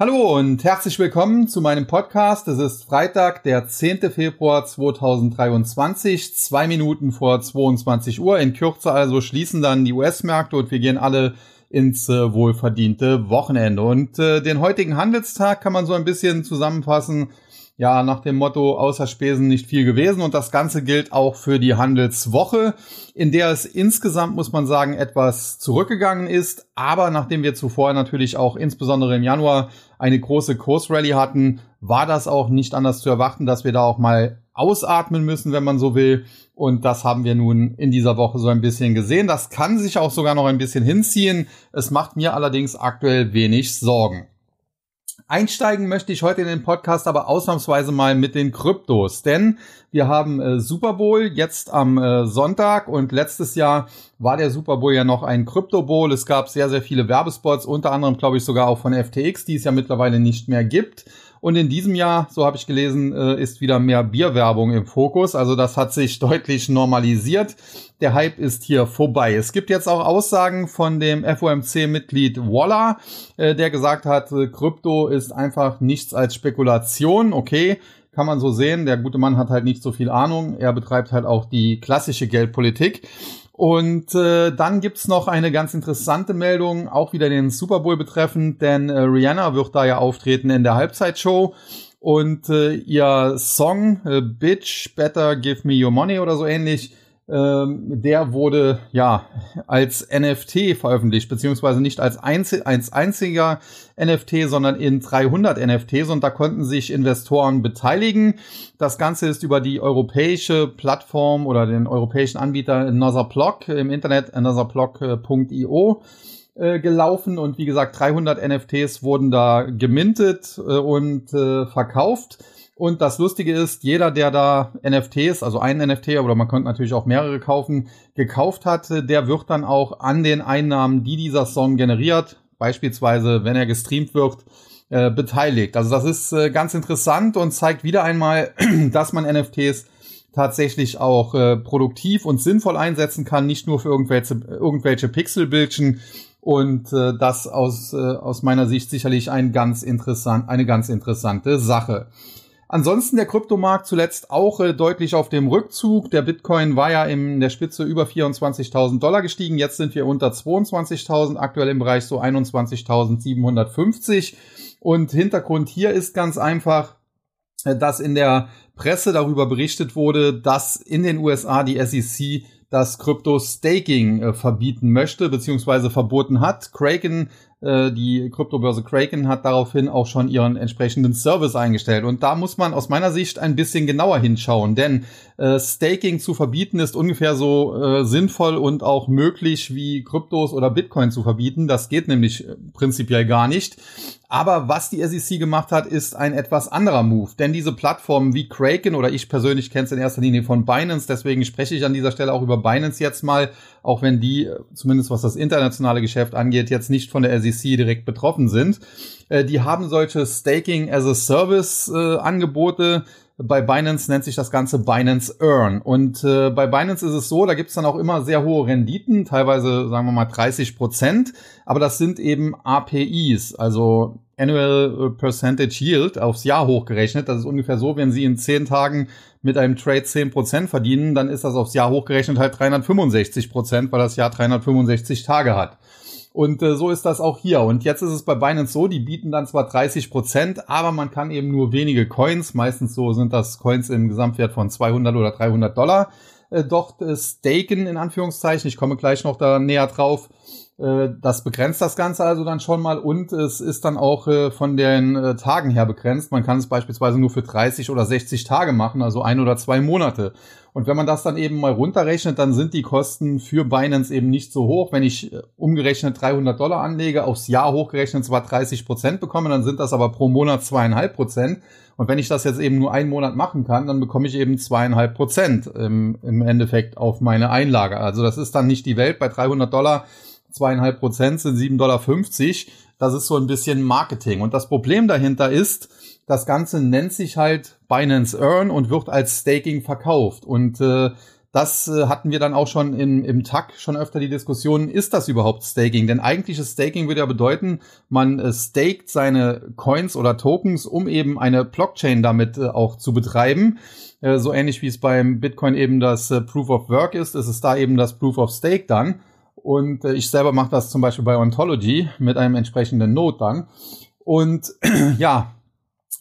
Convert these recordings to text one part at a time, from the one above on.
Hallo und herzlich willkommen zu meinem Podcast. Es ist Freitag, der 10. Februar 2023, zwei Minuten vor 22 Uhr. In Kürze also schließen dann die US-Märkte und wir gehen alle ins äh, wohlverdiente Wochenende. Und äh, den heutigen Handelstag kann man so ein bisschen zusammenfassen ja nach dem Motto außer Spesen nicht viel gewesen und das Ganze gilt auch für die Handelswoche, in der es insgesamt, muss man sagen, etwas zurückgegangen ist, aber nachdem wir zuvor natürlich auch insbesondere im Januar eine große Kursrally hatten, war das auch nicht anders zu erwarten, dass wir da auch mal ausatmen müssen, wenn man so will. Und das haben wir nun in dieser Woche so ein bisschen gesehen. Das kann sich auch sogar noch ein bisschen hinziehen. Es macht mir allerdings aktuell wenig Sorgen. Einsteigen möchte ich heute in den Podcast aber ausnahmsweise mal mit den Kryptos, denn wir haben äh, Super Bowl jetzt am äh, Sonntag und letztes Jahr war der Super Bowl ja noch ein Krypto Bowl. Es gab sehr, sehr viele Werbespots, unter anderem glaube ich sogar auch von FTX, die es ja mittlerweile nicht mehr gibt. Und in diesem Jahr, so habe ich gelesen, äh, ist wieder mehr Bierwerbung im Fokus. Also das hat sich deutlich normalisiert. Der Hype ist hier vorbei. Es gibt jetzt auch Aussagen von dem FOMC-Mitglied Waller, äh, der gesagt hat, äh, Krypto ist einfach nichts als Spekulation. Okay, kann man so sehen. Der gute Mann hat halt nicht so viel Ahnung. Er betreibt halt auch die klassische Geldpolitik. Und äh, dann gibt's noch eine ganz interessante Meldung, auch wieder den Super Bowl betreffend, denn äh, Rihanna wird da ja auftreten in der Halbzeitshow. Und äh, ihr Song äh, Bitch Better Give Me Your Money oder so ähnlich ähm, der wurde ja als NFT veröffentlicht, beziehungsweise nicht als, einzel als einziger NFT, sondern in 300 NFTs und da konnten sich Investoren beteiligen. Das Ganze ist über die europäische Plattform oder den europäischen Anbieter Another im Internet anotherblog.io äh, gelaufen und wie gesagt 300 NFTs wurden da gemintet äh, und äh, verkauft. Und das Lustige ist, jeder, der da NFTs, also einen NFT, oder man könnte natürlich auch mehrere kaufen, gekauft hat, der wird dann auch an den Einnahmen, die dieser Song generiert, beispielsweise wenn er gestreamt wird, äh, beteiligt. Also das ist äh, ganz interessant und zeigt wieder einmal, dass man NFTs tatsächlich auch äh, produktiv und sinnvoll einsetzen kann, nicht nur für irgendwelche, irgendwelche Pixelbildchen. Und äh, das aus, äh, aus meiner Sicht sicherlich ein ganz interessant, eine ganz interessante Sache. Ansonsten der Kryptomarkt zuletzt auch äh, deutlich auf dem Rückzug. Der Bitcoin war ja in der Spitze über 24.000 Dollar gestiegen. Jetzt sind wir unter 22.000, aktuell im Bereich so 21.750. Und Hintergrund hier ist ganz einfach, äh, dass in der Presse darüber berichtet wurde, dass in den USA die SEC das Krypto-Staking äh, verbieten möchte, beziehungsweise verboten hat. Kraken die Kryptobörse Kraken hat daraufhin auch schon ihren entsprechenden Service eingestellt. Und da muss man aus meiner Sicht ein bisschen genauer hinschauen, denn äh, Staking zu verbieten ist ungefähr so äh, sinnvoll und auch möglich wie Kryptos oder Bitcoin zu verbieten. Das geht nämlich äh, prinzipiell gar nicht. Aber was die SEC gemacht hat, ist ein etwas anderer Move. Denn diese Plattformen wie Kraken oder ich persönlich kenne es in erster Linie von Binance, deswegen spreche ich an dieser Stelle auch über Binance jetzt mal, auch wenn die, äh, zumindest was das internationale Geschäft angeht, jetzt nicht von der SEC direkt betroffen sind. Äh, die haben solche Staking as a Service äh, Angebote, bei Binance nennt sich das Ganze Binance Earn. Und äh, bei Binance ist es so, da gibt's dann auch immer sehr hohe Renditen, teilweise sagen wir mal 30 Prozent, aber das sind eben APIs, also Annual Percentage Yield aufs Jahr hochgerechnet. Das ist ungefähr so, wenn Sie in 10 Tagen mit einem Trade 10 Prozent verdienen, dann ist das aufs Jahr hochgerechnet halt 365%, Prozent, weil das Jahr 365 Tage hat. Und äh, so ist das auch hier. Und jetzt ist es bei Binance so, die bieten dann zwar 30 Prozent, aber man kann eben nur wenige Coins, meistens so sind das Coins im Gesamtwert von 200 oder 300 Dollar, äh, dort äh, staken in Anführungszeichen. Ich komme gleich noch da näher drauf. Äh, das begrenzt das Ganze also dann schon mal und es ist dann auch äh, von den äh, Tagen her begrenzt. Man kann es beispielsweise nur für 30 oder 60 Tage machen, also ein oder zwei Monate. Und wenn man das dann eben mal runterrechnet, dann sind die Kosten für Binance eben nicht so hoch. Wenn ich umgerechnet 300 Dollar anlege, aufs Jahr hochgerechnet zwar 30 Prozent bekomme, dann sind das aber pro Monat zweieinhalb Prozent. Und wenn ich das jetzt eben nur einen Monat machen kann, dann bekomme ich eben zweieinhalb Prozent im, im Endeffekt auf meine Einlage. Also das ist dann nicht die Welt. Bei 300 Dollar zweieinhalb Prozent sind 7,50 Dollar. Das ist so ein bisschen Marketing. Und das Problem dahinter ist, das Ganze nennt sich halt Binance Earn und wird als Staking verkauft. Und äh, das äh, hatten wir dann auch schon in, im TAC schon öfter die Diskussion, ist das überhaupt Staking? Denn eigentliches Staking würde ja bedeuten, man äh, staked seine Coins oder Tokens, um eben eine Blockchain damit äh, auch zu betreiben. Äh, so ähnlich wie es beim Bitcoin eben das äh, Proof of Work ist, ist es da eben das Proof of Stake dann. Und äh, ich selber mache das zum Beispiel bei Ontology mit einem entsprechenden Node dann. Und ja,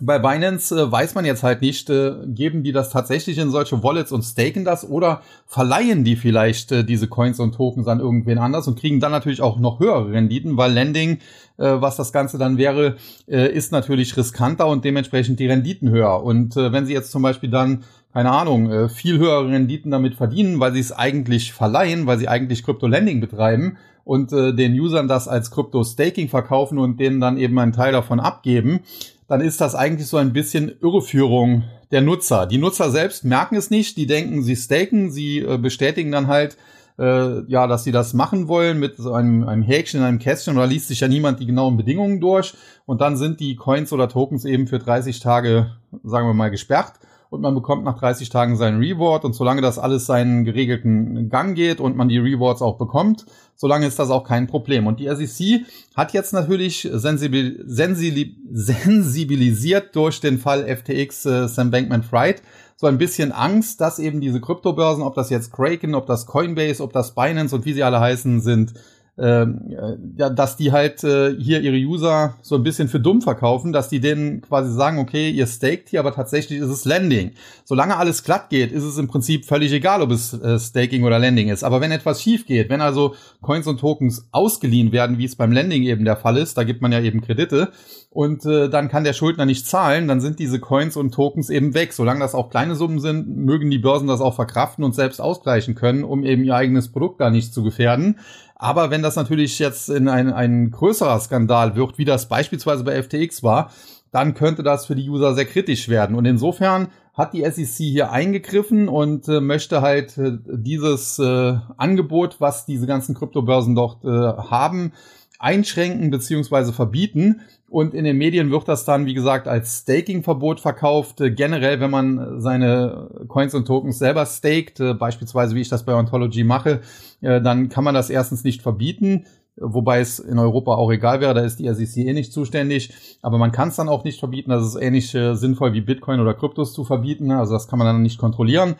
bei Binance äh, weiß man jetzt halt nicht, äh, geben die das tatsächlich in solche Wallets und staken das oder verleihen die vielleicht äh, diese Coins und Tokens an irgendwen anders und kriegen dann natürlich auch noch höhere Renditen, weil Lending, äh, was das Ganze dann wäre, äh, ist natürlich riskanter und dementsprechend die Renditen höher. Und äh, wenn sie jetzt zum Beispiel dann keine Ahnung, viel höhere Renditen damit verdienen, weil sie es eigentlich verleihen, weil sie eigentlich Krypto-Lending betreiben und den Usern das als Krypto-Staking verkaufen und denen dann eben einen Teil davon abgeben, dann ist das eigentlich so ein bisschen Irreführung der Nutzer. Die Nutzer selbst merken es nicht, die denken, sie staken, sie äh, bestätigen dann halt, äh, ja, dass sie das machen wollen mit so einem, einem Häkchen in einem Kästchen oder liest sich ja niemand die genauen Bedingungen durch und dann sind die Coins oder Tokens eben für 30 Tage, sagen wir mal, gesperrt und man bekommt nach 30 Tagen seinen Reward und solange das alles seinen geregelten Gang geht und man die Rewards auch bekommt, solange ist das auch kein Problem. Und die SEC hat jetzt natürlich sensibil sensibilisiert durch den Fall FTX äh, Sam Bankman-Fried so ein bisschen Angst, dass eben diese Kryptobörsen, ob das jetzt Kraken, ob das Coinbase, ob das Binance und wie sie alle heißen, sind, ähm, äh, ja, dass die halt äh, hier ihre User so ein bisschen für dumm verkaufen, dass die denen quasi sagen, okay, ihr staked hier, aber tatsächlich ist es Landing. Solange alles glatt geht, ist es im Prinzip völlig egal, ob es äh, Staking oder Landing ist. Aber wenn etwas schief geht, wenn also Coins und Tokens ausgeliehen werden, wie es beim Landing eben der Fall ist, da gibt man ja eben Kredite, und äh, dann kann der Schuldner nicht zahlen, dann sind diese Coins und Tokens eben weg. Solange das auch kleine Summen sind, mögen die Börsen das auch verkraften und selbst ausgleichen können, um eben ihr eigenes Produkt da nicht zu gefährden. Aber wenn das natürlich jetzt in ein, ein größerer Skandal wird, wie das beispielsweise bei FTX war, dann könnte das für die User sehr kritisch werden. Und insofern hat die SEC hier eingegriffen und äh, möchte halt äh, dieses äh, Angebot, was diese ganzen Kryptobörsen dort äh, haben, einschränken beziehungsweise verbieten. Und in den Medien wird das dann, wie gesagt, als Staking-Verbot verkauft. Äh, generell, wenn man seine Coins und Tokens selber staked, äh, beispielsweise wie ich das bei Ontology mache, äh, dann kann man das erstens nicht verbieten, wobei es in Europa auch egal wäre, da ist die SEC eh nicht zuständig. Aber man kann es dann auch nicht verbieten. Das ist ähnlich sinnvoll wie Bitcoin oder Kryptos zu verbieten. Also das kann man dann nicht kontrollieren.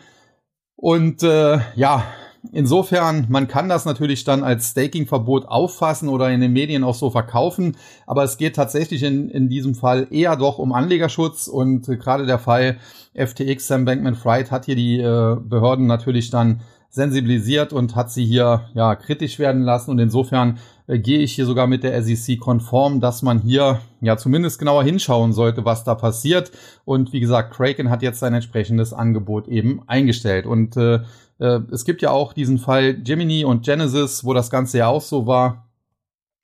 Und äh, ja, Insofern, man kann das natürlich dann als Staking-Verbot auffassen oder in den Medien auch so verkaufen, aber es geht tatsächlich in, in diesem Fall eher doch um Anlegerschutz und äh, gerade der Fall FTX, Sam Bankman-Fried hat hier die äh, Behörden natürlich dann sensibilisiert und hat sie hier ja kritisch werden lassen und insofern äh, gehe ich hier sogar mit der SEC konform, dass man hier ja zumindest genauer hinschauen sollte, was da passiert. Und wie gesagt, Kraken hat jetzt sein entsprechendes Angebot eben eingestellt und äh, äh, es gibt ja auch diesen Fall Gemini und Genesis, wo das Ganze ja auch so war,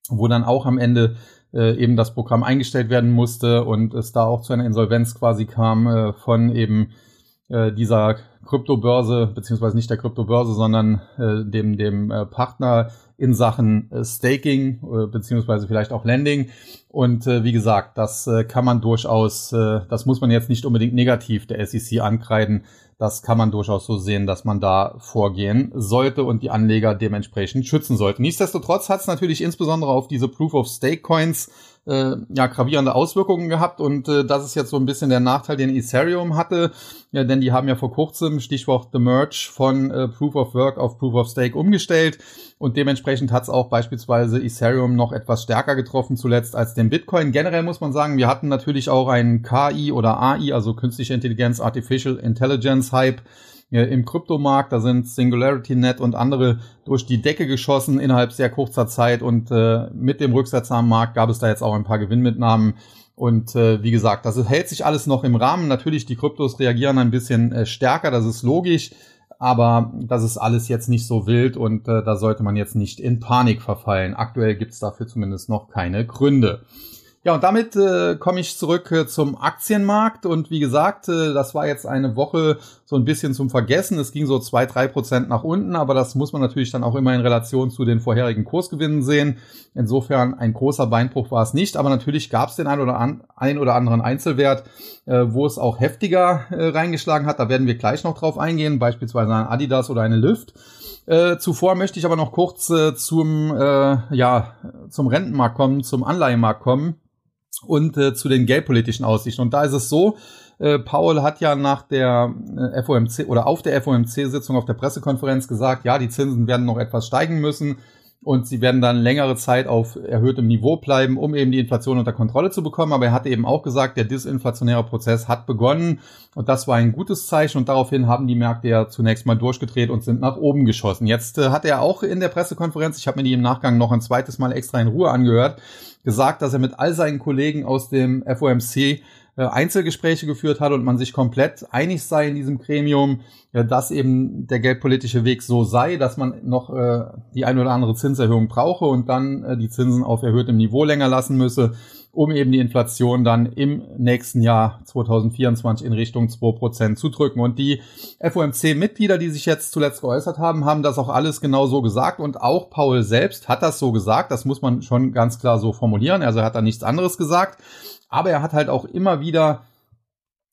wo dann auch am Ende äh, eben das Programm eingestellt werden musste und es da auch zu einer Insolvenz quasi kam äh, von eben äh, dieser Kryptobörse, beziehungsweise nicht der Kryptobörse, sondern äh, dem, dem äh, Partner in Sachen äh, Staking, äh, beziehungsweise vielleicht auch Lending. Und äh, wie gesagt, das äh, kann man durchaus, äh, das muss man jetzt nicht unbedingt negativ der SEC ankreiden. Das kann man durchaus so sehen, dass man da vorgehen sollte und die Anleger dementsprechend schützen sollte. Nichtsdestotrotz hat es natürlich insbesondere auf diese Proof of Stake Coins äh, ja, gravierende Auswirkungen gehabt und äh, das ist jetzt so ein bisschen der Nachteil, den Ethereum hatte, ja, denn die haben ja vor kurzem, Stichwort The Merge, von äh, Proof of Work auf Proof of Stake umgestellt und dementsprechend hat es auch beispielsweise Ethereum noch etwas stärker getroffen zuletzt als den Bitcoin. Generell muss man sagen, wir hatten natürlich auch einen KI oder AI, also künstliche Intelligenz, Artificial Intelligence Hype, im Kryptomarkt. Da sind SingularityNet und andere durch die Decke geschossen innerhalb sehr kurzer Zeit und äh, mit dem Rücksetzer am Markt gab es da jetzt auch ein paar Gewinnmitnahmen. Und äh, wie gesagt, das hält sich alles noch im Rahmen. Natürlich, die Kryptos reagieren ein bisschen äh, stärker, das ist logisch, aber das ist alles jetzt nicht so wild und äh, da sollte man jetzt nicht in Panik verfallen. Aktuell gibt's dafür zumindest noch keine Gründe. Ja, und damit äh, komme ich zurück äh, zum Aktienmarkt. Und wie gesagt, äh, das war jetzt eine Woche so ein bisschen zum Vergessen. Es ging so zwei, drei Prozent nach unten, aber das muss man natürlich dann auch immer in Relation zu den vorherigen Kursgewinnen sehen. Insofern ein großer Beinbruch war es nicht, aber natürlich gab es den ein oder, an, ein oder anderen Einzelwert, äh, wo es auch heftiger äh, reingeschlagen hat. Da werden wir gleich noch drauf eingehen, beispielsweise ein Adidas oder eine Lyft. Äh, zuvor möchte ich aber noch kurz äh, zum, äh, ja, zum Rentenmarkt kommen, zum Anleihenmarkt kommen und äh, zu den geldpolitischen Aussichten. Und da ist es so, äh, Paul hat ja nach der äh, FOMC oder auf der FOMC-Sitzung auf der Pressekonferenz gesagt, ja, die Zinsen werden noch etwas steigen müssen und sie werden dann längere Zeit auf erhöhtem Niveau bleiben, um eben die Inflation unter Kontrolle zu bekommen. Aber er hatte eben auch gesagt, der disinflationäre Prozess hat begonnen und das war ein gutes Zeichen und daraufhin haben die Märkte ja zunächst mal durchgedreht und sind nach oben geschossen. Jetzt äh, hat er auch in der Pressekonferenz, ich habe mir die im Nachgang noch ein zweites Mal extra in Ruhe angehört, gesagt, dass er mit all seinen Kollegen aus dem FOMC Einzelgespräche geführt hat und man sich komplett einig sei in diesem Gremium, äh, dass eben der geldpolitische Weg so sei, dass man noch äh, die ein oder andere Zinserhöhung brauche und dann die Zinsen auf erhöhtem Niveau länger lassen müsse, um eben die Inflation dann im nächsten Jahr 2024 in Richtung 2% zu drücken. Und die FOMC-Mitglieder, die sich jetzt zuletzt geäußert haben, haben das auch alles genau so gesagt und auch Paul selbst hat das so gesagt. Das muss man schon ganz klar so formulieren. Also er hat da nichts anderes gesagt. Aber er hat halt auch immer wieder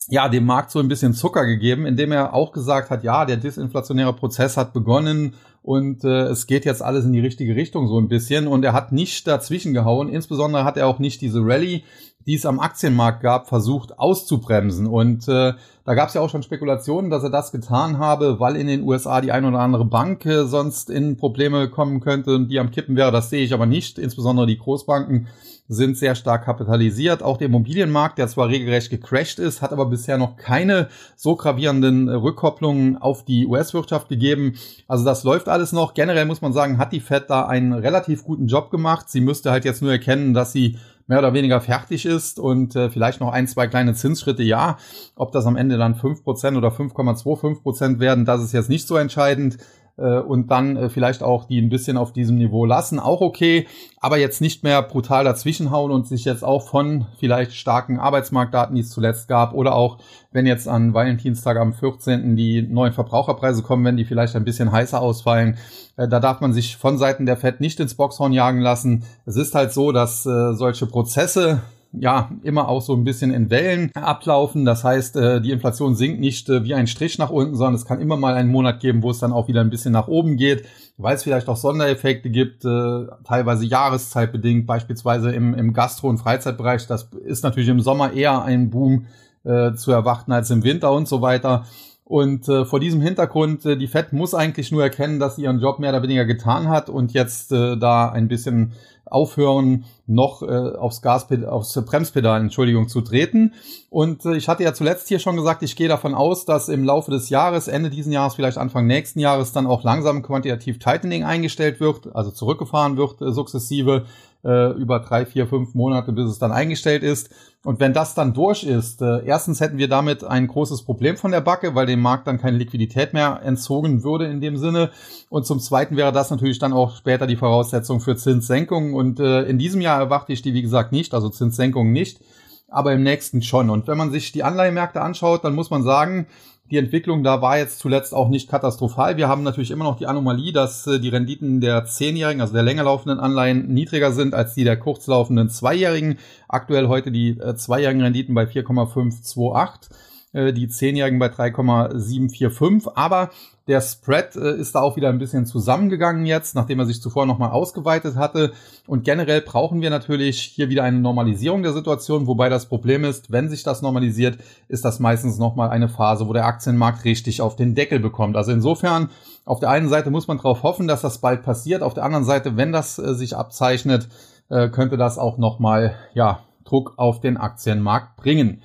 ja, dem Markt so ein bisschen Zucker gegeben, indem er auch gesagt hat, ja, der disinflationäre Prozess hat begonnen und äh, es geht jetzt alles in die richtige Richtung so ein bisschen und er hat nicht dazwischen gehauen. Insbesondere hat er auch nicht diese Rallye, die es am Aktienmarkt gab, versucht auszubremsen. Und äh, da gab es ja auch schon Spekulationen, dass er das getan habe, weil in den USA die ein oder andere Bank äh, sonst in Probleme kommen könnte und die am Kippen wäre. Das sehe ich aber nicht. Insbesondere die Großbanken sind sehr stark kapitalisiert. Auch der Immobilienmarkt, der zwar regelrecht gecrashed ist, hat aber bisher noch keine so gravierenden Rückkopplungen auf die US-Wirtschaft gegeben. Also das läuft alles noch. Generell muss man sagen, hat die Fed da einen relativ guten Job gemacht. Sie müsste halt jetzt nur erkennen, dass sie mehr oder weniger fertig ist und äh, vielleicht noch ein, zwei kleine Zinsschritte, ja. Ob das am Ende dann fünf Prozent oder 5,25 Prozent werden, das ist jetzt nicht so entscheidend äh, und dann äh, vielleicht auch die ein bisschen auf diesem Niveau lassen, auch okay, aber jetzt nicht mehr brutal dazwischenhauen und sich jetzt auch von vielleicht starken Arbeitsmarktdaten, die es zuletzt gab, oder auch wenn jetzt an Valentinstag am 14. die neuen Verbraucherpreise kommen, wenn die vielleicht ein bisschen heißer ausfallen, äh, da darf man sich von Seiten der Fed nicht ins Boxhorn jagen lassen. Es ist halt so, dass solche Prozesse ja immer auch so ein bisschen in Wellen ablaufen. Das heißt, äh, die Inflation sinkt nicht äh, wie ein Strich nach unten, sondern es kann immer mal einen Monat geben, wo es dann auch wieder ein bisschen nach oben geht, weil es vielleicht auch Sondereffekte gibt, äh, teilweise jahreszeitbedingt, beispielsweise im, im Gastro- und Freizeitbereich. Das ist natürlich im Sommer eher ein Boom zu erwarten als im Winter und so weiter. Und äh, vor diesem Hintergrund, äh, die Fed muss eigentlich nur erkennen, dass sie ihren Job mehr oder weniger getan hat und jetzt äh, da ein bisschen aufhören, noch äh, aufs Gaspedal, aufs Bremspedal, Entschuldigung, zu treten. Und äh, ich hatte ja zuletzt hier schon gesagt, ich gehe davon aus, dass im Laufe des Jahres, Ende diesen Jahres, vielleicht Anfang nächsten Jahres, dann auch langsam quantitativ Tightening eingestellt wird, also zurückgefahren wird, äh, sukzessive äh, über drei, vier, fünf Monate, bis es dann eingestellt ist. Und wenn das dann durch ist, äh, erstens hätten wir damit ein großes Problem von der Backe, weil dem Markt dann keine Liquidität mehr entzogen würde in dem Sinne. Und zum Zweiten wäre das natürlich dann auch später die Voraussetzung für Zinssenkungen. Und äh, in diesem Jahr erwarte ich die, wie gesagt, nicht, also Zinssenkungen nicht, aber im nächsten schon. Und wenn man sich die Anleihemärkte anschaut, dann muss man sagen, die Entwicklung da war jetzt zuletzt auch nicht katastrophal. Wir haben natürlich immer noch die Anomalie, dass äh, die Renditen der zehnjährigen, also der länger laufenden Anleihen niedriger sind als die der kurzlaufenden zweijährigen. Aktuell heute die äh, zweijährigen Renditen bei 4,528 äh, die zehnjährigen bei 3,745. Aber der Spread äh, ist da auch wieder ein bisschen zusammengegangen jetzt, nachdem er sich zuvor nochmal ausgeweitet hatte. Und generell brauchen wir natürlich hier wieder eine Normalisierung der Situation, wobei das Problem ist, wenn sich das normalisiert, ist das meistens nochmal eine Phase, wo der Aktienmarkt richtig auf den Deckel bekommt. Also insofern, auf der einen Seite muss man darauf hoffen, dass das bald passiert. Auf der anderen Seite, wenn das äh, sich abzeichnet, äh, könnte das auch nochmal, ja, Druck auf den Aktienmarkt bringen.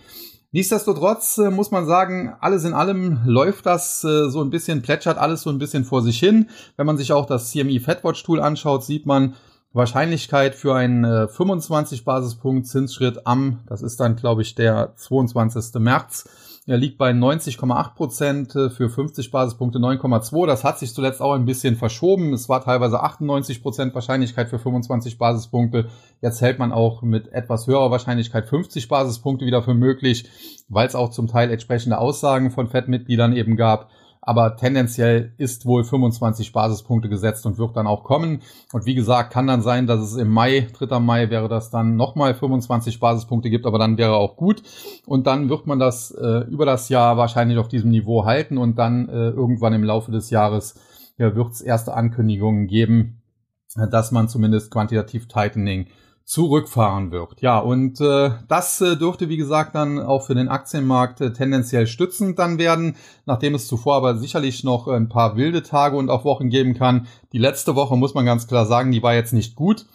Nichtsdestotrotz äh, muss man sagen, alles in allem läuft das äh, so ein bisschen, plätschert alles so ein bisschen vor sich hin. Wenn man sich auch das CME Fedwatch Tool anschaut, sieht man Wahrscheinlichkeit für einen äh, 25 Basispunkt Zinsschritt am, das ist dann glaube ich der 22. März, Er liegt bei 90,8 Prozent äh, für 50 Basispunkte 9,2. Das hat sich zuletzt auch ein bisschen verschoben. Es war teilweise 98 Prozent Wahrscheinlichkeit für 25 Basispunkte. Jetzt hält man auch mit etwas höherer Wahrscheinlichkeit 50 Basispunkte wieder für möglich, weil es auch zum Teil entsprechende Aussagen von FED-Mitgliedern eben gab aber tendenziell ist wohl 25 Basispunkte gesetzt und wird dann auch kommen. Und wie gesagt, kann dann sein, dass es im Mai, 3. Mai wäre das dann nochmal 25 Basispunkte gibt, aber dann wäre auch gut. Und dann wird man das äh, über das Jahr wahrscheinlich auf diesem Niveau halten und dann äh, irgendwann im Laufe des Jahres ja, wird es erste Ankündigungen geben, dass man zumindest quantitativ Tightening zurückfahren wird. Ja, und äh, das äh, dürfte, wie gesagt, dann auch für den Aktienmarkt äh, tendenziell stützend dann werden, nachdem es zuvor aber sicherlich noch ein paar wilde Tage und auch Wochen geben kann. Die letzte Woche, muss man ganz klar sagen, die war jetzt nicht gut,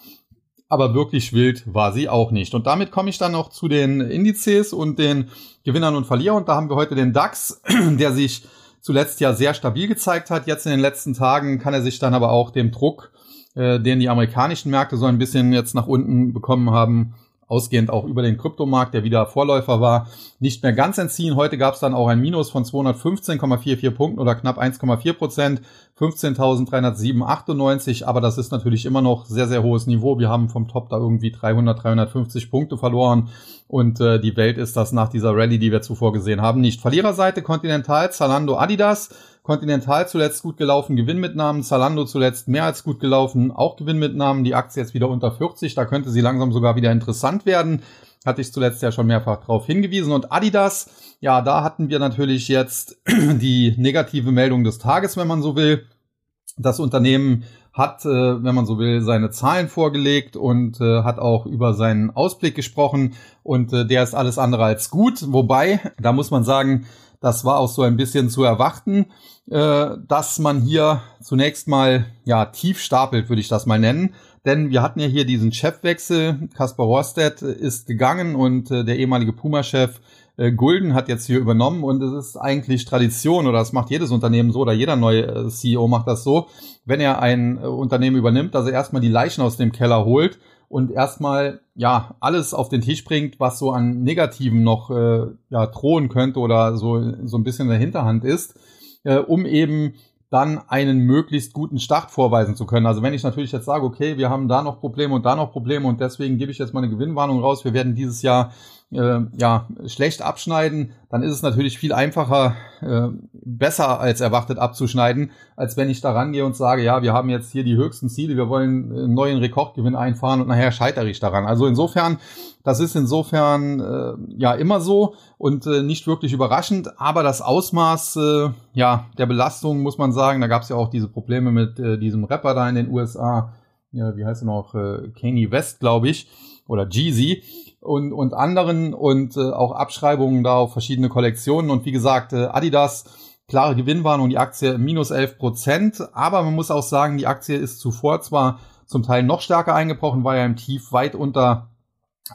aber wirklich wild war sie auch nicht. Und damit komme ich dann noch zu den Indizes und den Gewinnern und Verlierern. Und da haben wir heute den DAX, der sich zuletzt ja sehr stabil gezeigt hat. Jetzt in den letzten Tagen kann er sich dann aber auch dem Druck äh, den die amerikanischen Märkte so ein bisschen jetzt nach unten bekommen haben, ausgehend auch über den Kryptomarkt, der wieder Vorläufer war, nicht mehr ganz entziehen. Heute gab es dann auch ein Minus von 215,44 Punkten oder knapp 1,4 Prozent, 15.307,98. Aber das ist natürlich immer noch sehr, sehr hohes Niveau. Wir haben vom Top da irgendwie 300, 350 Punkte verloren und äh, die Welt ist das nach dieser Rallye, die wir zuvor gesehen haben, nicht. Verliererseite Continental, Zalando, Adidas. Continental zuletzt gut gelaufen, Gewinnmitnahmen. Zalando zuletzt mehr als gut gelaufen, auch Gewinnmitnahmen. Die Aktie jetzt wieder unter 40, da könnte sie langsam sogar wieder interessant werden. Hatte ich zuletzt ja schon mehrfach darauf hingewiesen. Und Adidas, ja, da hatten wir natürlich jetzt die negative Meldung des Tages, wenn man so will. Das Unternehmen hat, äh, wenn man so will, seine Zahlen vorgelegt und äh, hat auch über seinen Ausblick gesprochen und äh, der ist alles andere als gut. Wobei, da muss man sagen, das war auch so ein bisschen zu erwarten, äh, dass man hier zunächst mal ja tief stapelt, würde ich das mal nennen. Denn wir hatten ja hier diesen Chefwechsel. Kaspar Rohrstedt ist gegangen und äh, der ehemalige Puma-Chef äh, Gulden hat jetzt hier übernommen und es ist eigentlich Tradition oder das macht jedes Unternehmen so oder jeder neue äh, CEO macht das so, wenn er ein äh, Unternehmen übernimmt, dass er erstmal die Leichen aus dem Keller holt und erstmal ja alles auf den Tisch bringt, was so an Negativen noch äh, ja drohen könnte oder so so ein bisschen in der Hinterhand ist, äh, um eben dann einen möglichst guten Start vorweisen zu können. Also wenn ich natürlich jetzt sage, okay, wir haben da noch Probleme und da noch Probleme und deswegen gebe ich jetzt mal eine Gewinnwarnung raus, wir werden dieses Jahr äh, ja schlecht abschneiden, dann ist es natürlich viel einfacher, äh, besser als erwartet abzuschneiden, als wenn ich da rangehe und sage, ja, wir haben jetzt hier die höchsten Ziele, wir wollen einen neuen Rekordgewinn einfahren und nachher scheitere ich daran. Also insofern, das ist insofern äh, ja immer so und äh, nicht wirklich überraschend, aber das Ausmaß äh, ja der Belastung muss man sagen, da gab es ja auch diese Probleme mit äh, diesem Rapper da in den USA, ja, wie heißt er noch, äh, Kanye West, glaube ich, oder Jeezy und, und anderen und äh, auch Abschreibungen da auf verschiedene Kollektionen. Und wie gesagt, äh, Adidas, klare Gewinnwarnung, die Aktie minus 11 Prozent. Aber man muss auch sagen, die Aktie ist zuvor zwar zum Teil noch stärker eingebrochen, war ja im Tief weit unter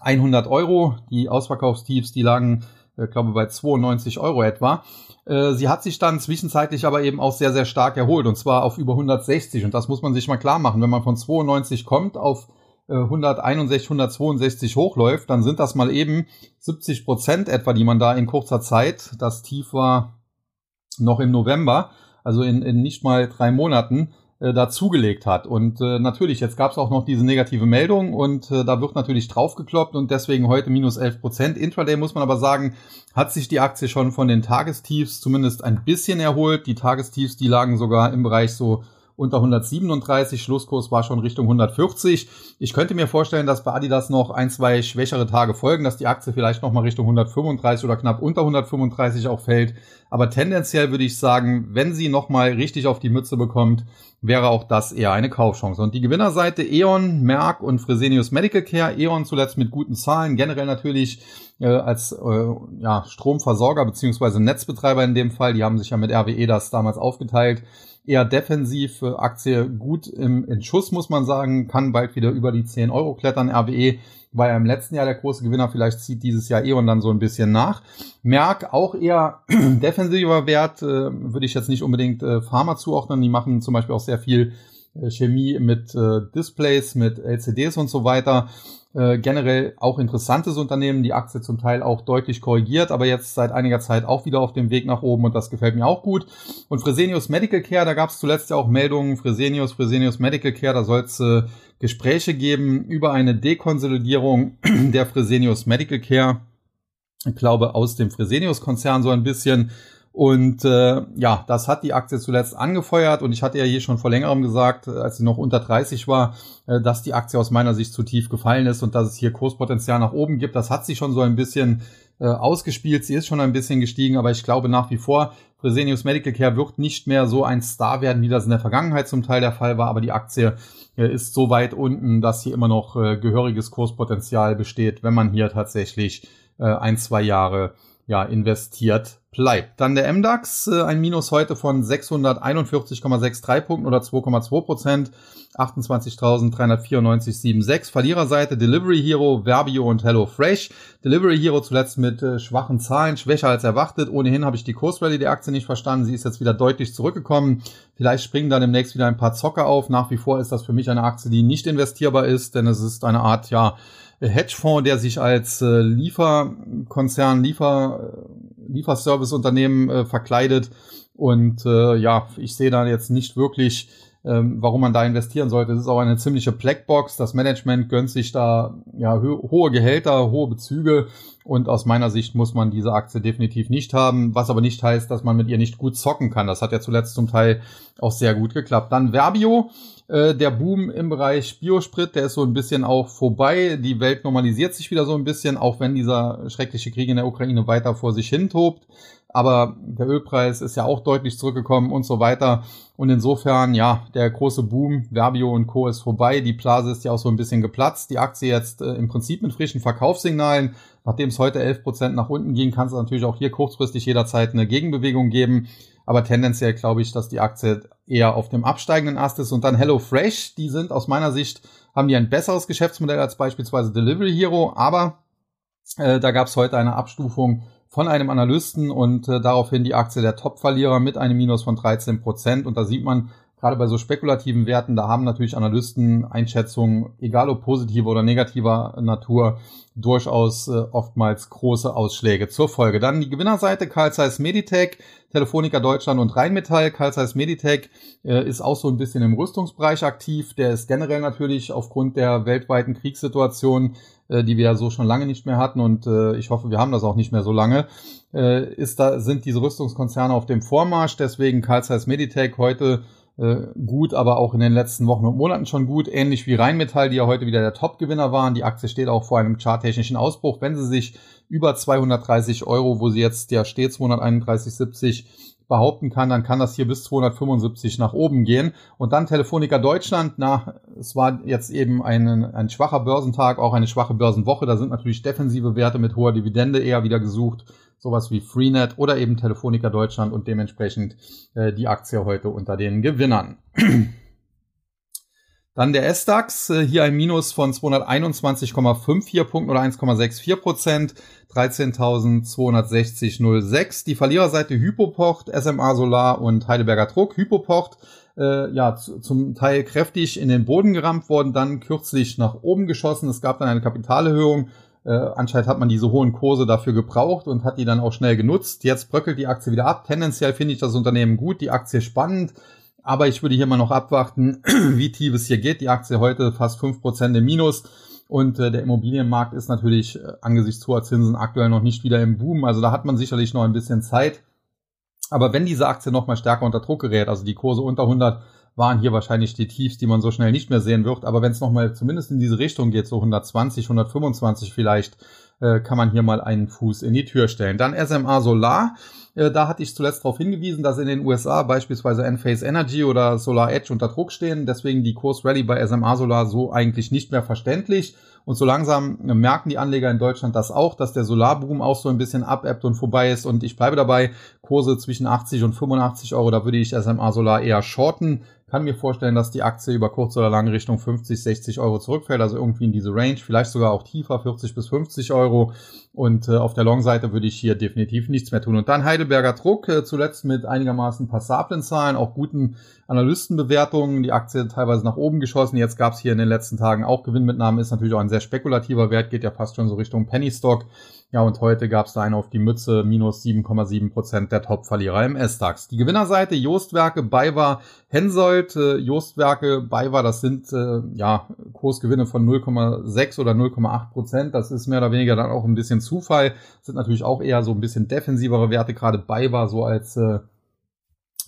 100 Euro. Die Ausverkaufstiefs, die lagen, äh, glaube bei 92 Euro etwa. Äh, sie hat sich dann zwischenzeitlich aber eben auch sehr, sehr stark erholt und zwar auf über 160. Und das muss man sich mal klar machen. Wenn man von 92 kommt auf 161, äh, 162 hochläuft, dann sind das mal eben 70 Prozent etwa, die man da in kurzer Zeit, das Tief war noch im November, also in, in nicht mal drei Monaten, äh, dazugelegt hat. Und äh, natürlich, jetzt gab es auch noch diese negative Meldung und äh, da wird natürlich draufgekloppt und deswegen heute minus 11 Prozent. Intraday muss man aber sagen, hat sich die Aktie schon von den Tagestiefs zumindest ein bisschen erholt. Die Tagestiefs, die lagen sogar im Bereich so unter 137. Schlusskurs war schon Richtung 140. Ich könnte mir vorstellen, dass bei Adidas noch ein, zwei schwächere Tage folgen, dass die Aktie vielleicht noch mal Richtung 135 oder knapp unter 135 auch fällt. Aber tendenziell würde ich sagen, wenn sie noch mal richtig auf die Mütze bekommt, wäre auch das eher eine Kaufchance. Und die Gewinnerseite E.ON, Merck und Fresenius Medical Care. E.ON zuletzt mit guten Zahlen, generell natürlich äh, als äh, ja, Stromversorger beziehungsweise Netzbetreiber in dem Fall. Die haben sich ja mit RWE das damals aufgeteilt eher defensiv. Aktie gut im, in Schuss, muss man sagen, kann bald wieder über die 10 Euro klettern. RWE war ja im letzten Jahr der große Gewinner, vielleicht zieht dieses Jahr E.ON dann so ein bisschen nach. Merck auch eher defensiver Wert, äh, würde ich jetzt nicht unbedingt äh, Pharma zuordnen. Die machen zum Beispiel auch sehr viel äh, Chemie mit äh, Displays, mit LCDs und so weiter. Äh, generell auch interessantes Unternehmen, die Aktie zum Teil auch deutlich korrigiert, aber jetzt seit einiger Zeit auch wieder auf dem Weg nach oben und das gefällt mir auch gut. Und Fresenius Medical Care, da gab es zuletzt ja auch Meldungen, Fresenius, Fresenius Medical Care, da soll es äh, Gespräche geben über eine Dekonsolidierung der Fresenius Medical Care. Ich glaube, aus dem Fresenius-Konzern so ein bisschen. Und äh, ja, das hat die Aktie zuletzt angefeuert und ich hatte ja hier schon vor längerem gesagt, als sie noch unter 30 war, äh, dass die Aktie aus meiner Sicht zu tief gefallen ist und dass es hier Kurspotenzial nach oben gibt. Das hat sie schon so ein bisschen äh, ausgespielt. Sie ist schon ein bisschen gestiegen, aber ich glaube nach wie vor, Fresenius Medical Care wird nicht mehr so ein Star werden, wie das in der Vergangenheit zum Teil der Fall war, aber die Aktie äh, ist so weit unten, dass hier immer noch äh, gehöriges Kurspotenzial besteht, wenn man hier tatsächlich äh, ein, zwei Jahre ja, investiert bleibt. Dann der MDAX, äh, ein Minus heute von 641,63 Punkten oder 2,2 Prozent, 28.394,76. Verliererseite Delivery Hero, Verbio und HelloFresh. Delivery Hero zuletzt mit äh, schwachen Zahlen, schwächer als erwartet. Ohnehin habe ich die Kursrallye der Aktie nicht verstanden. Sie ist jetzt wieder deutlich zurückgekommen. Vielleicht springen da demnächst wieder ein paar Zocker auf. Nach wie vor ist das für mich eine Aktie, die nicht investierbar ist, denn es ist eine Art, ja, Hedgefonds, der sich als äh, Lieferkonzern, Liefer, äh, Lieferserviceunternehmen äh, verkleidet. Und äh, ja, ich sehe da jetzt nicht wirklich, ähm, warum man da investieren sollte. Es ist auch eine ziemliche Blackbox. Das Management gönnt sich da ja ho hohe Gehälter, hohe Bezüge und aus meiner Sicht muss man diese Aktie definitiv nicht haben, was aber nicht heißt, dass man mit ihr nicht gut zocken kann. Das hat ja zuletzt zum Teil auch sehr gut geklappt. Dann Verbio, äh, der Boom im Bereich Biosprit, der ist so ein bisschen auch vorbei. Die Welt normalisiert sich wieder so ein bisschen, auch wenn dieser schreckliche Krieg in der Ukraine weiter vor sich hin tobt aber der Ölpreis ist ja auch deutlich zurückgekommen und so weiter. Und insofern, ja, der große Boom, Verbio und Co. ist vorbei. Die Blase ist ja auch so ein bisschen geplatzt. Die Aktie jetzt äh, im Prinzip mit frischen Verkaufssignalen. Nachdem es heute 11% nach unten ging, kann es natürlich auch hier kurzfristig jederzeit eine Gegenbewegung geben. Aber tendenziell glaube ich, dass die Aktie eher auf dem absteigenden Ast ist. Und dann HelloFresh, die sind aus meiner Sicht, haben die ein besseres Geschäftsmodell als beispielsweise Delivery Hero. Aber äh, da gab es heute eine Abstufung von einem Analysten und äh, daraufhin die Aktie der Top-Verlierer mit einem Minus von 13 Prozent. Und da sieht man, gerade bei so spekulativen Werten, da haben natürlich Analysten Einschätzungen, egal ob positiver oder negativer Natur, durchaus äh, oftmals große Ausschläge zur Folge. Dann die Gewinnerseite Carl Zeiss Meditech, Telefonica Deutschland und Rheinmetall. Carl Zeiss Meditech äh, ist auch so ein bisschen im Rüstungsbereich aktiv. Der ist generell natürlich aufgrund der weltweiten Kriegssituation äh, die wir ja so schon lange nicht mehr hatten und äh, ich hoffe, wir haben das auch nicht mehr so lange, äh, ist da, sind diese Rüstungskonzerne auf dem Vormarsch. Deswegen Carl Zeiss Meditech heute äh, gut, aber auch in den letzten Wochen und Monaten schon gut. Ähnlich wie Rheinmetall, die ja heute wieder der Top-Gewinner waren. Die Aktie steht auch vor einem charttechnischen Ausbruch. Wenn sie sich über 230 Euro, wo sie jetzt ja steht, 231,70 behaupten kann, dann kann das hier bis 275 nach oben gehen. Und dann Telefonica Deutschland, na, es war jetzt eben ein, ein schwacher Börsentag, auch eine schwache Börsenwoche. Da sind natürlich defensive Werte mit hoher Dividende eher wieder gesucht. Sowas wie Freenet oder eben Telefonica Deutschland und dementsprechend äh, die Aktie heute unter den Gewinnern. Dann der S-DAX, äh, hier ein Minus von 221,54 Punkten oder 1,64 Prozent, 13.260,06. Die Verliererseite Hypopocht, SMA Solar und Heidelberger Druck. Hypopocht, äh, ja, zum Teil kräftig in den Boden gerammt worden, dann kürzlich nach oben geschossen. Es gab dann eine Kapitalerhöhung. Äh, anscheinend hat man diese hohen Kurse dafür gebraucht und hat die dann auch schnell genutzt. Jetzt bröckelt die Aktie wieder ab. Tendenziell finde ich das Unternehmen gut, die Aktie spannend. Aber ich würde hier mal noch abwarten, wie tief es hier geht. Die Aktie heute fast fünf Prozent im Minus. Und äh, der Immobilienmarkt ist natürlich äh, angesichts hoher Zinsen aktuell noch nicht wieder im Boom. Also da hat man sicherlich noch ein bisschen Zeit. Aber wenn diese Aktie noch mal stärker unter Druck gerät, also die Kurse unter 100 waren hier wahrscheinlich die Tiefs, die man so schnell nicht mehr sehen wird. Aber wenn es noch mal zumindest in diese Richtung geht, so 120, 125 vielleicht, äh, kann man hier mal einen Fuß in die Tür stellen. Dann SMA Solar. Äh, da hatte ich zuletzt darauf hingewiesen, dass in den USA beispielsweise Enphase Energy oder Solar Edge unter Druck stehen. Deswegen die Kursrally bei SMA Solar so eigentlich nicht mehr verständlich. Und so langsam merken die Anleger in Deutschland das auch, dass der Solarboom auch so ein bisschen abebbt und vorbei ist. Und ich bleibe dabei, Kurse zwischen 80 und 85 Euro, da würde ich SMA Solar eher shorten. Kann mir vorstellen, dass die Aktie über kurz oder lang Richtung 50, 60 Euro zurückfällt, also irgendwie in diese Range, vielleicht sogar auch tiefer, 40 bis 50 Euro. Und äh, auf der Long-Seite würde ich hier definitiv nichts mehr tun. Und dann Heidelberger Druck, äh, zuletzt mit einigermaßen passablen Zahlen, auch guten Analystenbewertungen, die Aktie teilweise nach oben geschossen. Jetzt gab es hier in den letzten Tagen auch Gewinnmitnahmen, ist natürlich auch ein sehr spekulativer Wert, geht ja fast schon so Richtung Penny Stock. Ja, und heute gab es da einen auf die Mütze, minus 7,7 Prozent der Top-Verlierer im S-DAX. Die Gewinnerseite, Jostwerke, Baywa, Hensoldt, äh, Jostwerke, Baywa, das sind äh, ja Kursgewinne von 0,6 oder 0,8 Prozent. Das ist mehr oder weniger dann auch ein bisschen Zufall. Das sind natürlich auch eher so ein bisschen defensivere Werte, gerade Baywa so als, äh,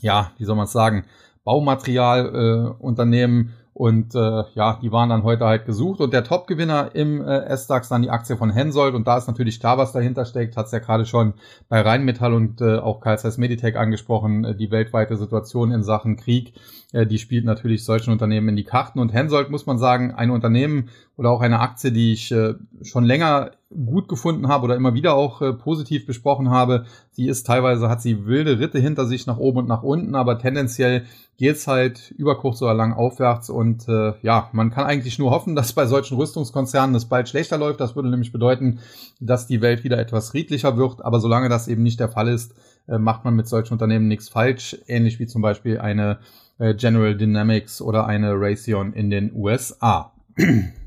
ja, wie soll man es sagen, Baumaterialunternehmen. Äh, und äh, ja, die waren dann heute halt gesucht. Und der Top-Gewinner im äh, S-DAX dann die Aktie von Hensoldt. Und da ist natürlich klar, was dahinter steckt. Hat es ja gerade schon bei Rheinmetall und äh, auch Carl Zeiss Meditech angesprochen. Äh, die weltweite Situation in Sachen Krieg, äh, die spielt natürlich solchen Unternehmen in die Karten. Und Hensoldt, muss man sagen, ein Unternehmen oder auch eine Aktie, die ich äh, schon länger gut gefunden habe oder immer wieder auch äh, positiv besprochen habe. Sie ist teilweise, hat sie wilde Ritte hinter sich nach oben und nach unten, aber tendenziell geht's halt über kurz oder lang aufwärts und äh, ja, man kann eigentlich nur hoffen, dass bei solchen Rüstungskonzernen es bald schlechter läuft. Das würde nämlich bedeuten, dass die Welt wieder etwas friedlicher wird, aber solange das eben nicht der Fall ist, äh, macht man mit solchen Unternehmen nichts falsch, ähnlich wie zum Beispiel eine äh, General Dynamics oder eine Raytheon in den USA.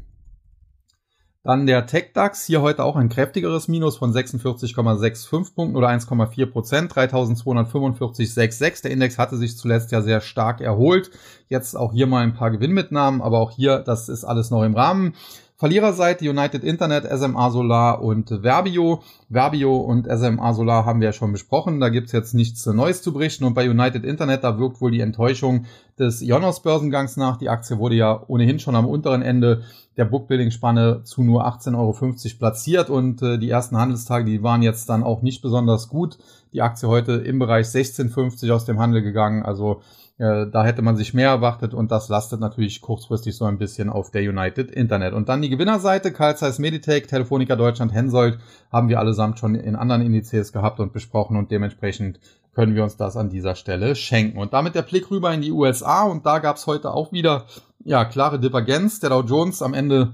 Dann der TechDAX, hier heute auch ein kräftigeres Minus von 46,65 Punkten oder 1,4 Prozent, 3245,66. Der Index hatte sich zuletzt ja sehr stark erholt. Jetzt auch hier mal ein paar Gewinnmitnahmen, aber auch hier, das ist alles noch im Rahmen. Verliererseite United Internet, SMA Solar und Verbio. Verbio und SMA Solar haben wir ja schon besprochen. Da gibt's jetzt nichts Neues zu berichten. Und bei United Internet, da wirkt wohl die Enttäuschung des Ionos Börsengangs nach. Die Aktie wurde ja ohnehin schon am unteren Ende der Bookbuilding-Spanne zu nur 18,50 Euro platziert. Und äh, die ersten Handelstage, die waren jetzt dann auch nicht besonders gut. Die Aktie heute im Bereich 16,50 aus dem Handel gegangen. Also äh, da hätte man sich mehr erwartet und das lastet natürlich kurzfristig so ein bisschen auf der United Internet. Und dann die Gewinnerseite, Carl Zeiss Meditech, Telefonica Deutschland, Hensoldt, haben wir allesamt schon in anderen Indizes gehabt und besprochen und dementsprechend können wir uns das an dieser Stelle schenken. Und damit der Blick rüber in die USA und da gab es heute auch wieder ja klare Divergenz. Der Dow Jones am Ende